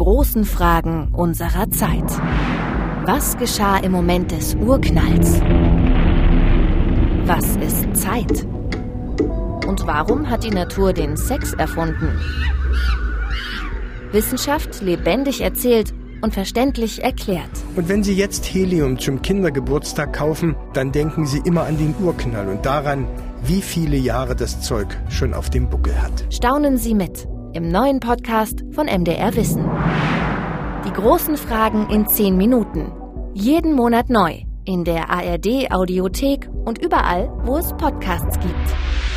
großen Fragen unserer Zeit. Was geschah im Moment des Urknalls? Was ist Zeit? Und warum hat die Natur den Sex erfunden? Wissenschaft lebendig erzählt und verständlich erklärt. Und wenn Sie jetzt Helium zum Kindergeburtstag kaufen, dann denken Sie immer an den Urknall und daran, wie viele Jahre das Zeug schon auf dem Buckel hat. Staunen Sie mit im neuen Podcast von MDR Wissen. Die großen Fragen in 10 Minuten. Jeden Monat neu in der ARD Audiothek und überall, wo es Podcasts gibt.